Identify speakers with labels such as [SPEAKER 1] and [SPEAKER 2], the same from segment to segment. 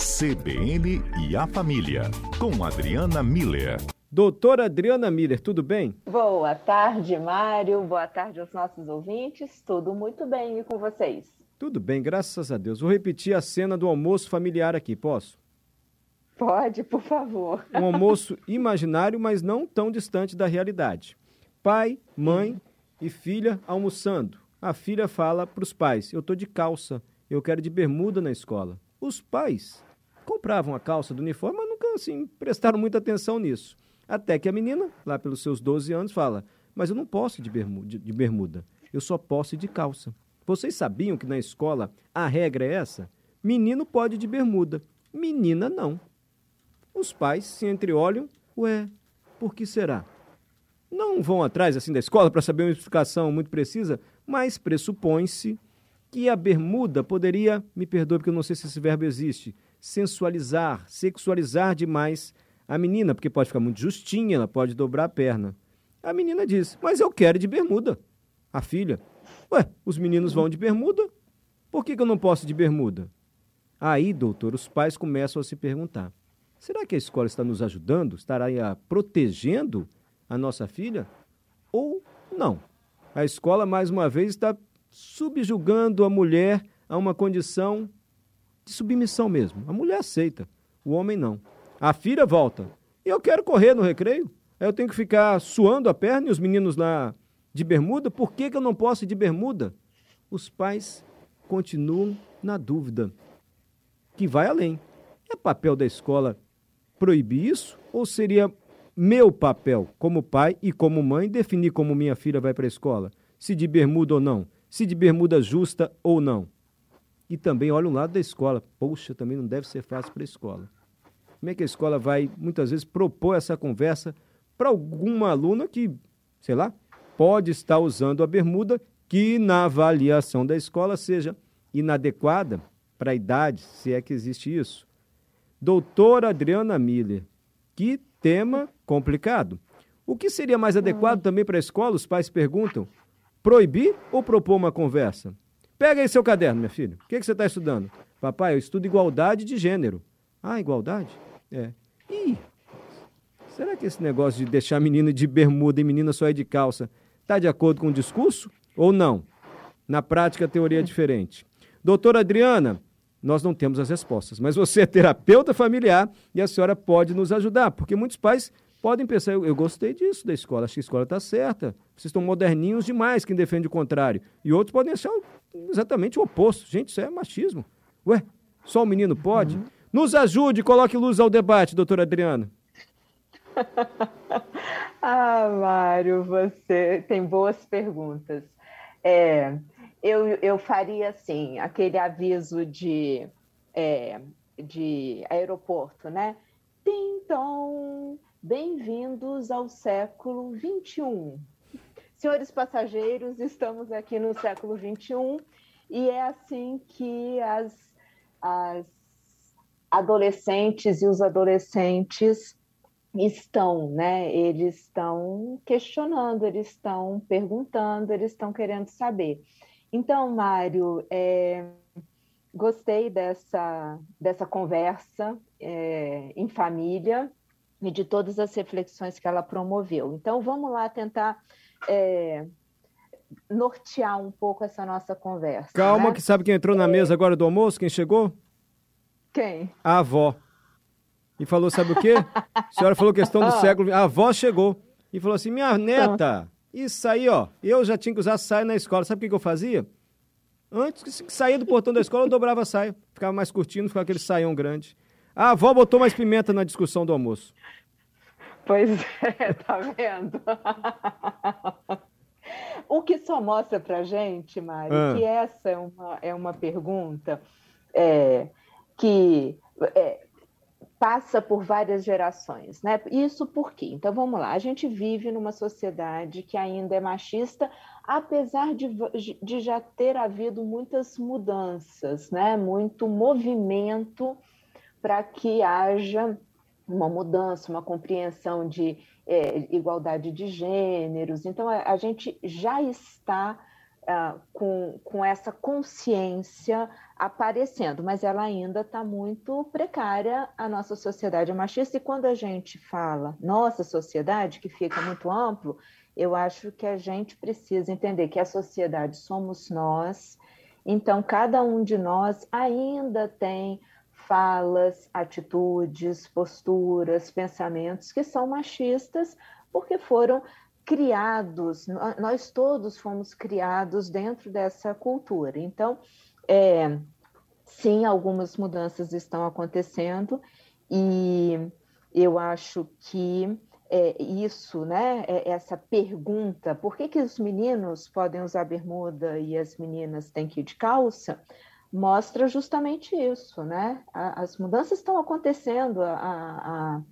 [SPEAKER 1] CBN e a Família, com Adriana Miller.
[SPEAKER 2] Doutora Adriana Miller, tudo bem?
[SPEAKER 3] Boa tarde, Mário. Boa tarde aos nossos ouvintes. Tudo muito bem e com vocês?
[SPEAKER 2] Tudo bem, graças a Deus. Vou repetir a cena do almoço familiar aqui, posso?
[SPEAKER 3] Pode, por favor.
[SPEAKER 2] Um almoço imaginário, mas não tão distante da realidade. Pai, mãe e filha almoçando. A filha fala para os pais: Eu estou de calça, eu quero de bermuda na escola. Os pais compravam a calça do uniforme, mas nunca assim, prestaram muita atenção nisso. Até que a menina, lá pelos seus 12 anos, fala: Mas eu não posso ir de bermuda, de bermuda, eu só posso ir de calça. Vocês sabiam que na escola a regra é essa? Menino pode ir de bermuda, menina não. Os pais se entreolham, ué, por que será? Não vão atrás assim da escola para saber uma explicação muito precisa, mas pressupõe-se que a bermuda poderia, me perdoe porque eu não sei se esse verbo existe, sensualizar, sexualizar demais a menina, porque pode ficar muito justinha, ela pode dobrar a perna. A menina diz: Mas eu quero de bermuda. A filha: Ué, os meninos vão de bermuda? Por que, que eu não posso de bermuda? Aí, doutor, os pais começam a se perguntar: será que a escola está nos ajudando? Estará protegendo a nossa filha? Ou não? A escola, mais uma vez, está subjugando a mulher a uma condição de submissão mesmo. A mulher aceita, o homem não. A filha volta. Eu quero correr no recreio. Eu tenho que ficar suando a perna e os meninos lá de bermuda. Por que, que eu não posso ir de bermuda? Os pais continuam na dúvida, que vai além. É papel da escola proibir isso? Ou seria meu papel como pai e como mãe definir como minha filha vai para a escola? Se de bermuda ou não? Se de bermuda justa ou não? E também olha um lado da escola. Poxa, também não deve ser fácil para a escola. Como é que a escola vai, muitas vezes, propor essa conversa para alguma aluna que, sei lá, pode estar usando a bermuda que, na avaliação da escola, seja inadequada para a idade, se é que existe isso. Doutora Adriana Miller, que tema complicado. O que seria mais adequado também para a escola? Os pais perguntam. Proibir ou propor uma conversa? Pega aí seu caderno, minha filha. O que, que você está estudando? Papai, eu estudo igualdade de gênero. Ah, igualdade? É. Ih, será que esse negócio de deixar menino de bermuda e menina só é de calça está de acordo com o discurso ou não? Na prática, a teoria é diferente. Doutora Adriana, nós não temos as respostas, mas você é terapeuta familiar e a senhora pode nos ajudar, porque muitos pais podem pensar, eu, eu gostei disso da escola, acho que a escola está certa, vocês estão moderninhos demais, quem defende o contrário. E outros podem achar exatamente o oposto. Gente, isso é machismo. Ué, só o menino pode? Uhum. Nos ajude, coloque luz ao debate, doutora Adriana.
[SPEAKER 3] ah, Mário, você tem boas perguntas. É, eu, eu faria assim, aquele aviso de, é, de aeroporto, né? Então, bem-vindos ao século 21. Senhores passageiros, estamos aqui no século 21 e é assim que as, as adolescentes e os adolescentes estão, né? Eles estão questionando, eles estão perguntando, eles estão querendo saber. Então, Mário, é, gostei dessa, dessa conversa é, em família e de todas as reflexões que ela promoveu. Então, vamos lá tentar é, nortear um pouco essa nossa conversa.
[SPEAKER 2] Calma,
[SPEAKER 3] né?
[SPEAKER 2] que sabe quem entrou na é. mesa agora do almoço? Quem chegou?
[SPEAKER 3] Quem?
[SPEAKER 2] A avó. E falou, sabe o quê? A senhora falou questão do ah. século. A avó chegou e falou assim: minha neta, isso aí, ó. Eu já tinha que usar saia na escola. Sabe o que, que eu fazia? Antes que saía do portão da escola, eu dobrava a saia. Ficava mais curtindo, ficava aquele saião grande. A avó botou mais pimenta na discussão do almoço.
[SPEAKER 3] Pois é, tá vendo? o que só mostra pra gente, Mário, ah. que essa é uma, é uma pergunta é, que é, passa por várias gerações, né? Isso por quê? Então vamos lá, a gente vive numa sociedade que ainda é machista, apesar de, de já ter havido muitas mudanças, né? Muito movimento para que haja uma mudança, uma compreensão de é, igualdade de gêneros. Então a, a gente já está uh, com, com essa consciência aparecendo, mas ela ainda está muito precária, a nossa sociedade machista, e quando a gente fala nossa sociedade, que fica muito amplo, eu acho que a gente precisa entender que a sociedade somos nós, então cada um de nós ainda tem falas, atitudes, posturas, pensamentos que são machistas, porque foram criados, nós todos fomos criados dentro dessa cultura. Então, é, sim, algumas mudanças estão acontecendo e eu acho que é, isso, né, é essa pergunta, por que, que os meninos podem usar bermuda e as meninas têm que ir de calça, mostra justamente isso, né? As mudanças estão acontecendo, a, a,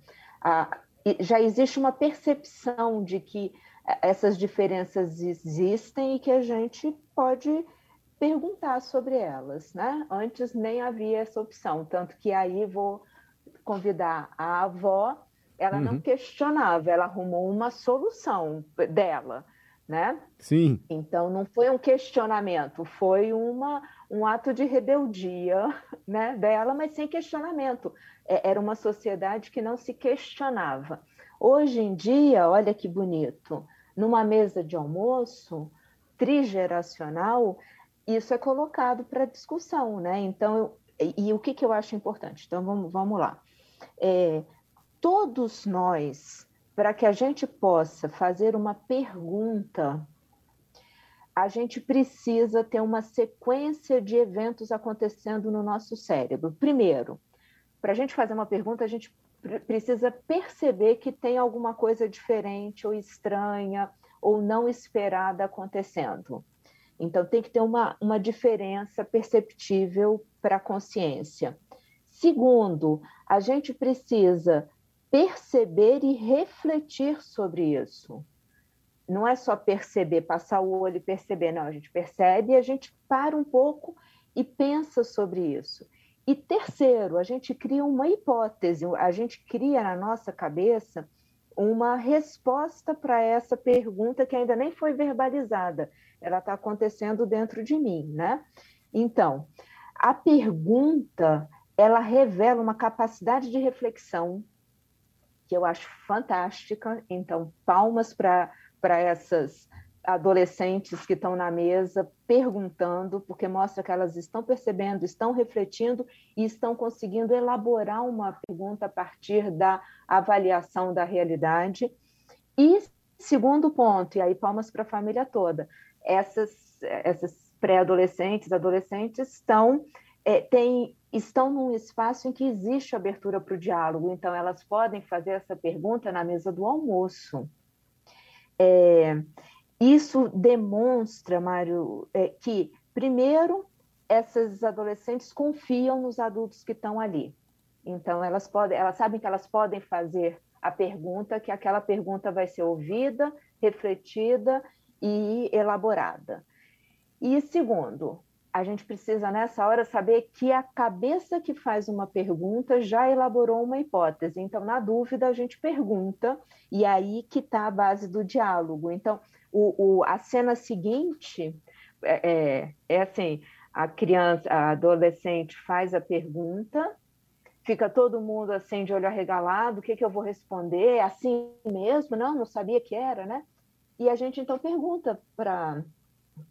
[SPEAKER 3] a, já existe uma percepção de que essas diferenças existem e que a gente pode perguntar sobre elas, né? Antes nem havia essa opção, tanto que aí vou convidar a avó, ela uhum. não questionava, ela arrumou uma solução dela, né?
[SPEAKER 2] Sim.
[SPEAKER 3] Então não foi um questionamento, foi uma, um ato de rebeldia, né, dela, mas sem questionamento. É, era uma sociedade que não se questionava. Hoje em dia, olha que bonito, numa mesa de almoço trigeracional, isso é colocado para discussão, né? Então, eu, e, e, o que, que eu acho importante? Então, vamos, vamos lá. É, todos nós, para que a gente possa fazer uma pergunta, a gente precisa ter uma sequência de eventos acontecendo no nosso cérebro. Primeiro, para a gente fazer uma pergunta, a gente precisa perceber que tem alguma coisa diferente ou estranha ou não esperada acontecendo. Então, tem que ter uma, uma diferença perceptível para a consciência. Segundo, a gente precisa perceber e refletir sobre isso. Não é só perceber, passar o olho e perceber, não, a gente percebe e a gente para um pouco e pensa sobre isso. E terceiro, a gente cria uma hipótese, a gente cria na nossa cabeça uma resposta para essa pergunta que ainda nem foi verbalizada, ela está acontecendo dentro de mim, né? Então, a pergunta ela revela uma capacidade de reflexão que eu acho fantástica. Então, palmas para essas adolescentes que estão na mesa perguntando, porque mostra que elas estão percebendo, estão refletindo e estão conseguindo elaborar uma pergunta a partir da avaliação da realidade. E segundo ponto, e aí palmas para a família toda, essas, essas pré-adolescentes, adolescentes estão, é, têm, estão num espaço em que existe abertura para o diálogo, então elas podem fazer essa pergunta na mesa do almoço. É, isso demonstra, Mário, é, que, primeiro, essas adolescentes confiam nos adultos que estão ali. Então, elas, podem, elas sabem que elas podem fazer a pergunta, que aquela pergunta vai ser ouvida, refletida e elaborada. E segundo, a gente precisa nessa hora saber que a cabeça que faz uma pergunta já elaborou uma hipótese. Então, na dúvida, a gente pergunta, e aí que está a base do diálogo. Então, o, o, a cena seguinte é, é, é assim: a criança, a adolescente faz a pergunta, fica todo mundo assim de olho arregalado, o que, que eu vou responder? É assim mesmo? Não, não sabia que era, né? E a gente então pergunta para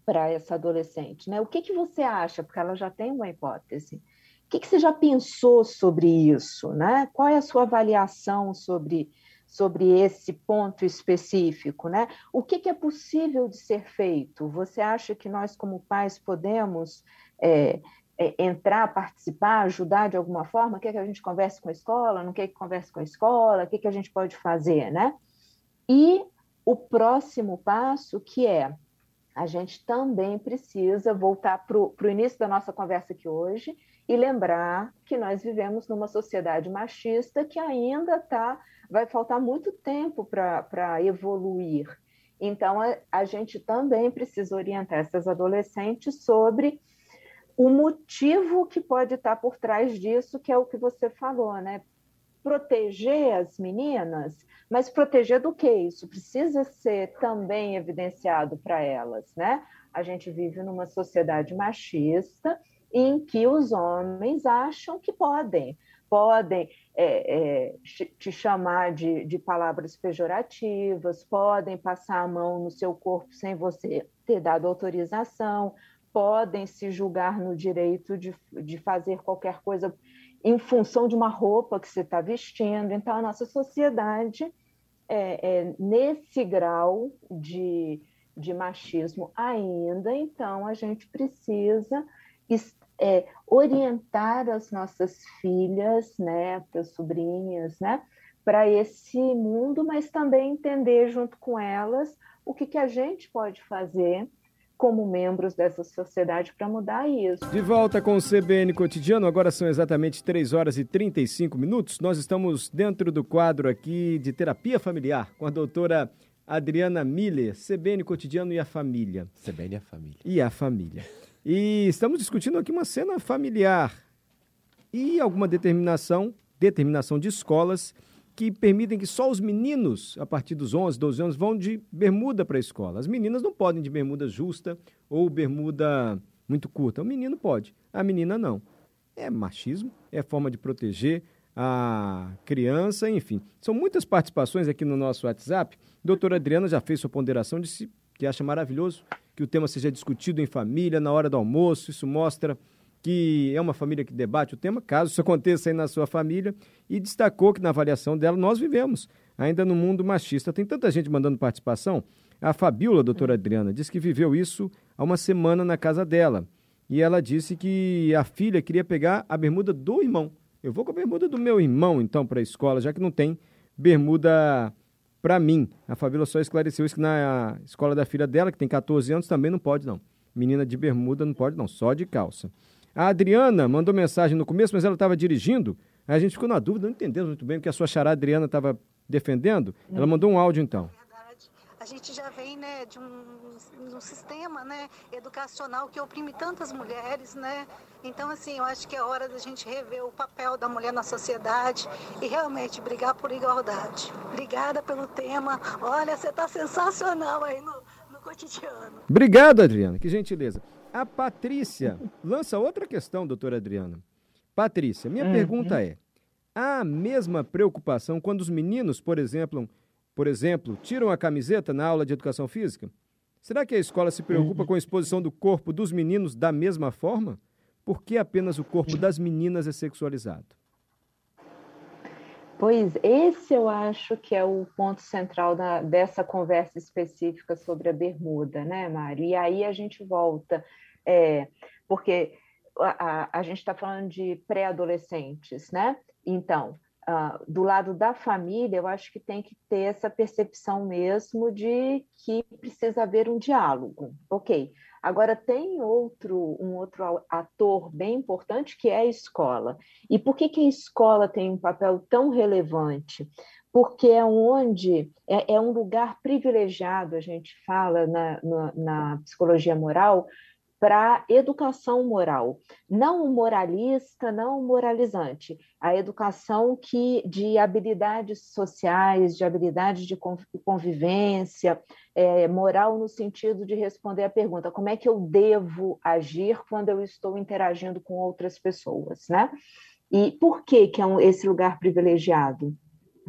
[SPEAKER 3] para essa adolescente, né? O que, que você acha? Porque ela já tem uma hipótese. O que, que você já pensou sobre isso, né? Qual é a sua avaliação sobre sobre esse ponto específico, né? O que, que, é possível de ser feito? Você acha que nós, como pais, podemos é, é, entrar, participar, ajudar de alguma forma? Quer que a gente converse com a escola? Não quer que converse com a escola? O que, que a gente pode fazer, né? E o próximo passo, que é a gente também precisa voltar para o início da nossa conversa aqui hoje e lembrar que nós vivemos numa sociedade machista que ainda está vai faltar muito tempo para evoluir. Então, a, a gente também precisa orientar essas adolescentes sobre o motivo que pode estar por trás disso, que é o que você falou, né? Proteger as meninas, mas proteger do que isso? Precisa ser também evidenciado para elas, né? A gente vive numa sociedade machista em que os homens acham que podem, podem é, é, te chamar de, de palavras pejorativas, podem passar a mão no seu corpo sem você ter dado autorização, podem se julgar no direito de, de fazer qualquer coisa em função de uma roupa que você está vestindo. Então, a nossa sociedade é, é, nesse grau de, de machismo ainda, então a gente precisa é, orientar as nossas filhas, né, as sobrinhas, né, para esse mundo, mas também entender junto com elas o que, que a gente pode fazer como membros dessa sociedade para mudar isso.
[SPEAKER 2] De volta com o CBN Cotidiano, agora são exatamente 3 horas e 35 minutos. Nós estamos dentro do quadro aqui de terapia familiar com a doutora Adriana Miller, CBN Cotidiano e a Família.
[SPEAKER 4] CBN e a Família.
[SPEAKER 2] E a Família. E estamos discutindo aqui uma cena familiar e alguma determinação, determinação de escolas que permitem que só os meninos, a partir dos 11, 12 anos, vão de bermuda para a escola. As meninas não podem de bermuda justa ou bermuda muito curta. O menino pode, a menina não. É machismo, é forma de proteger a criança, enfim. São muitas participações aqui no nosso WhatsApp. Doutora Adriana já fez sua ponderação, disse que acha maravilhoso que o tema seja discutido em família, na hora do almoço. Isso mostra que é uma família que debate o tema, caso isso aconteça aí na sua família, e destacou que na avaliação dela nós vivemos ainda no mundo machista. Tem tanta gente mandando participação. A Fabiola, doutora Adriana, disse que viveu isso há uma semana na casa dela. E ela disse que a filha queria pegar a bermuda do irmão. Eu vou com a bermuda do meu irmão, então, para a escola, já que não tem bermuda para mim. A Fabiola só esclareceu isso que na escola da filha dela, que tem 14 anos, também não pode, não. Menina de bermuda não pode, não, só de calça. A Adriana mandou mensagem no começo, mas ela estava dirigindo. Aí a gente ficou na dúvida, não entendemos muito bem o que a sua chará Adriana estava defendendo. Ela hum. mandou um áudio então.
[SPEAKER 5] A gente já vem né, de um, um sistema né, educacional que oprime tantas mulheres, né? Então, assim, eu acho que é hora da gente rever o papel da mulher na sociedade e realmente brigar por igualdade. Obrigada pelo tema. Olha, você está sensacional aí no, no cotidiano.
[SPEAKER 2] Obrigado, Adriana. Que gentileza. A Patrícia lança outra questão, doutora Adriana. Patrícia, minha uhum. pergunta é: há a mesma preocupação quando os meninos, por exemplo, por exemplo, tiram a camiseta na aula de educação física? Será que a escola se preocupa uhum. com a exposição do corpo dos meninos da mesma forma? Por que apenas o corpo das meninas é sexualizado?
[SPEAKER 3] Pois esse eu acho que é o ponto central da, dessa conversa específica sobre a bermuda, né, Mário? E aí a gente volta, é, porque a, a, a gente está falando de pré-adolescentes, né? Então, uh, do lado da família, eu acho que tem que ter essa percepção mesmo de que precisa haver um diálogo. Ok, Agora, tem outro, um outro ator bem importante que é a escola. E por que, que a escola tem um papel tão relevante? Porque é onde é, é um lugar privilegiado, a gente fala na, na, na psicologia moral, para educação moral, não moralista, não moralizante, a educação que de habilidades sociais, de habilidades de convivência, é, moral no sentido de responder a pergunta como é que eu devo agir quando eu estou interagindo com outras pessoas, né? E por que, que é um, esse lugar privilegiado?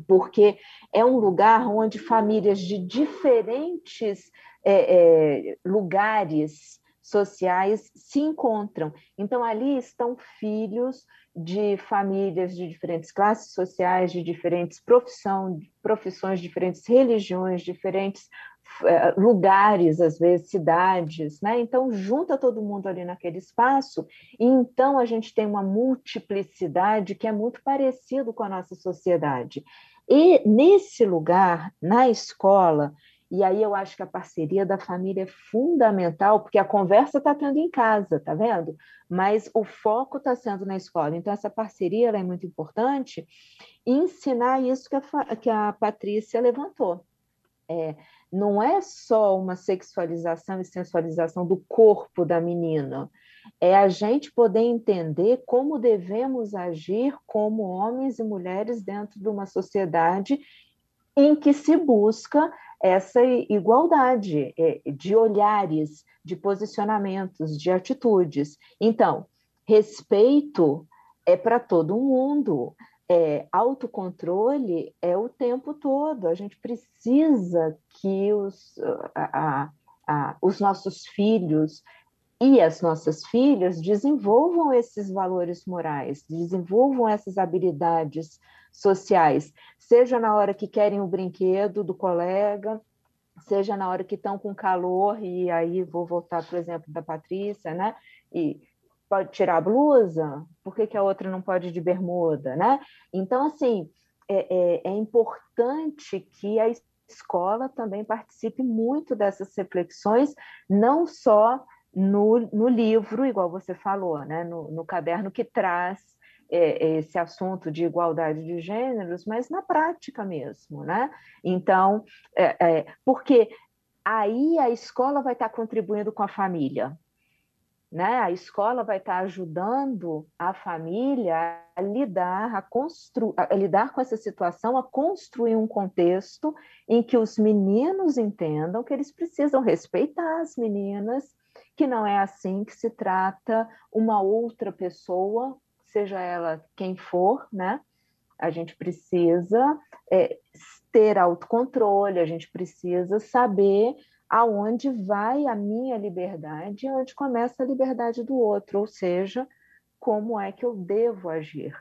[SPEAKER 3] Porque é um lugar onde famílias de diferentes é, é, lugares sociais se encontram. Então, ali estão filhos de famílias de diferentes classes sociais, de diferentes profissão, profissões, diferentes religiões, diferentes eh, lugares, às vezes cidades, né? Então junta todo mundo ali naquele espaço e então a gente tem uma multiplicidade que é muito parecido com a nossa sociedade. E nesse lugar, na escola, e aí eu acho que a parceria da família é fundamental, porque a conversa está tendo em casa, tá vendo? Mas o foco está sendo na escola. Então, essa parceria é muito importante. E ensinar isso que a, que a Patrícia levantou. É, não é só uma sexualização e sensualização do corpo da menina, é a gente poder entender como devemos agir como homens e mulheres dentro de uma sociedade em que se busca essa igualdade é, de olhares, de posicionamentos, de atitudes. Então, respeito é para todo mundo. É, autocontrole é o tempo todo. A gente precisa que os, a, a, os nossos filhos e as nossas filhas desenvolvam esses valores morais, desenvolvam essas habilidades sociais, seja na hora que querem o brinquedo do colega, seja na hora que estão com calor, e aí vou voltar o exemplo da Patrícia, né? E pode tirar a blusa, por que, que a outra não pode de bermuda, né? Então, assim, é, é, é importante que a escola também participe muito dessas reflexões, não só no, no livro, igual você falou, né? no, no caderno que traz é, esse assunto de igualdade de gêneros, mas na prática mesmo, né? Então, é, é, porque aí a escola vai estar contribuindo com a família, né? A escola vai estar ajudando a família a lidar, a, a lidar com essa situação, a construir um contexto em que os meninos entendam que eles precisam respeitar as meninas, que não é assim que se trata uma outra pessoa, seja ela quem for, né? A gente precisa é, ter autocontrole, a gente precisa saber aonde vai a minha liberdade e onde começa a liberdade do outro, ou seja, como é que eu devo agir.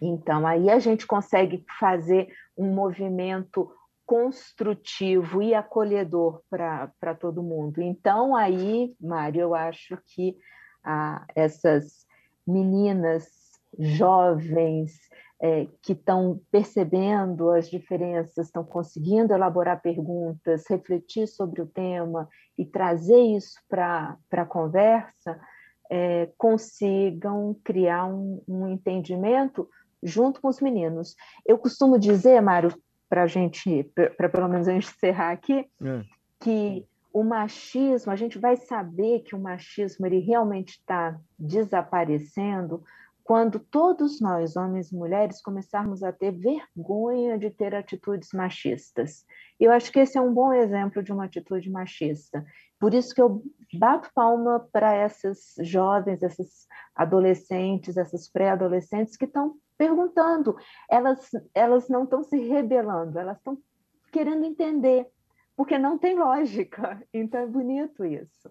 [SPEAKER 3] Então, aí a gente consegue fazer um movimento construtivo e acolhedor para todo mundo. Então, aí, Mário, eu acho que ah, essas meninas jovens é, que estão percebendo as diferenças, estão conseguindo elaborar perguntas, refletir sobre o tema e trazer isso para a conversa, é, consigam criar um, um entendimento junto com os meninos. Eu costumo dizer, Mário, para a gente, para pelo menos a gente encerrar aqui, é. que o machismo, a gente vai saber que o machismo ele realmente está desaparecendo quando todos nós, homens e mulheres, começarmos a ter vergonha de ter atitudes machistas. Eu acho que esse é um bom exemplo de uma atitude machista. Por isso que eu bato palma para essas jovens, essas adolescentes, essas pré-adolescentes que estão perguntando, elas, elas não estão se rebelando, elas estão querendo entender, porque não tem lógica. Então é bonito isso.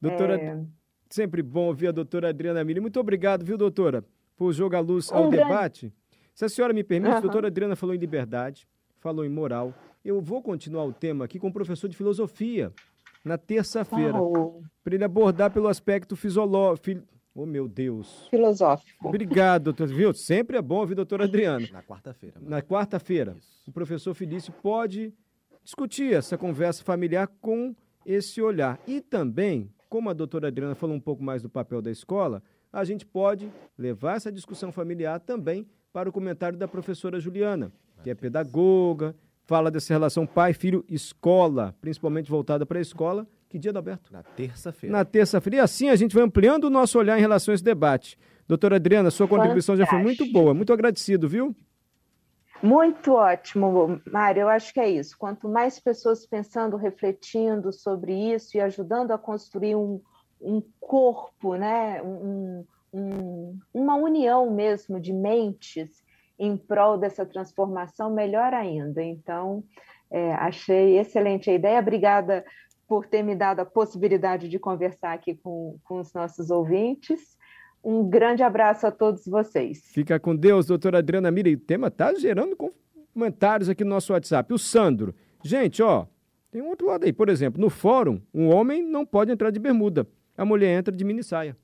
[SPEAKER 2] Doutora, é... sempre bom ouvir a doutora Adriana Mili. Muito obrigado, viu, doutora, por jogar luz ao um debate. Grande... Se a senhora me permite, uhum. a doutora Adriana falou em liberdade, falou em moral. Eu vou continuar o tema aqui com o professor de filosofia, na terça-feira, oh. para ele abordar pelo aspecto fisiológico Oh, meu Deus.
[SPEAKER 3] Filosófico.
[SPEAKER 2] Obrigado, doutor. Viu? Sempre é bom ouvir doutora Adriana.
[SPEAKER 4] Na quarta-feira.
[SPEAKER 2] Na quarta-feira. O professor Felício pode discutir essa conversa familiar com esse olhar. E também, como a doutora Adriana falou um pouco mais do papel da escola, a gente pode levar essa discussão familiar também para o comentário da professora Juliana, que é pedagoga, fala dessa relação pai-filho-escola, principalmente voltada para a escola, que dia, Alberto?
[SPEAKER 4] Na terça-feira.
[SPEAKER 2] Na terça-feira. E assim a gente vai ampliando o nosso olhar em relação a esse debate. Doutora Adriana, sua contribuição Fantástico. já foi muito boa. Muito agradecido, viu?
[SPEAKER 3] Muito ótimo, Mário. Eu acho que é isso. Quanto mais pessoas pensando, refletindo sobre isso e ajudando a construir um, um corpo, né? Um, um, uma união mesmo de mentes em prol dessa transformação, melhor ainda. Então, é, achei excelente a ideia. Obrigada por ter me dado a possibilidade de conversar aqui com, com os nossos ouvintes. Um grande abraço a todos vocês.
[SPEAKER 2] Fica com Deus, doutora Adriana Mira. E o tema está gerando comentários aqui no nosso WhatsApp. O Sandro. Gente, ó, tem um outro lado aí. Por exemplo, no fórum, um homem não pode entrar de bermuda. A mulher entra de mini saia.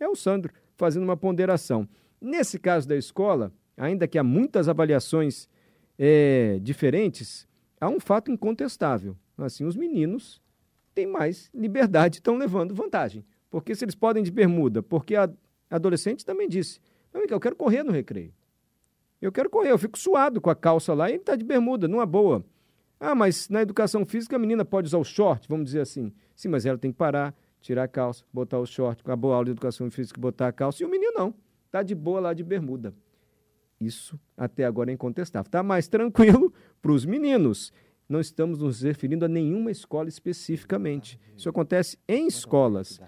[SPEAKER 2] É o Sandro fazendo uma ponderação. Nesse caso da escola, ainda que há muitas avaliações é, diferentes, há um fato incontestável. Assim, os meninos têm mais liberdade estão levando vantagem. Porque se eles podem de bermuda, porque a adolescente também disse, eu quero correr no recreio. Eu quero correr, eu fico suado com a calça lá e ele está de bermuda, numa boa. Ah, mas na educação física a menina pode usar o short, vamos dizer assim. Sim, mas ela tem que parar, tirar a calça, botar o short, com a boa aula de educação física, botar a calça. E o menino não, está de boa lá de bermuda. Isso até agora é incontestável. Está mais tranquilo para os meninos. não estamos nos referindo a nenhuma escola especificamente. Isso acontece em escolas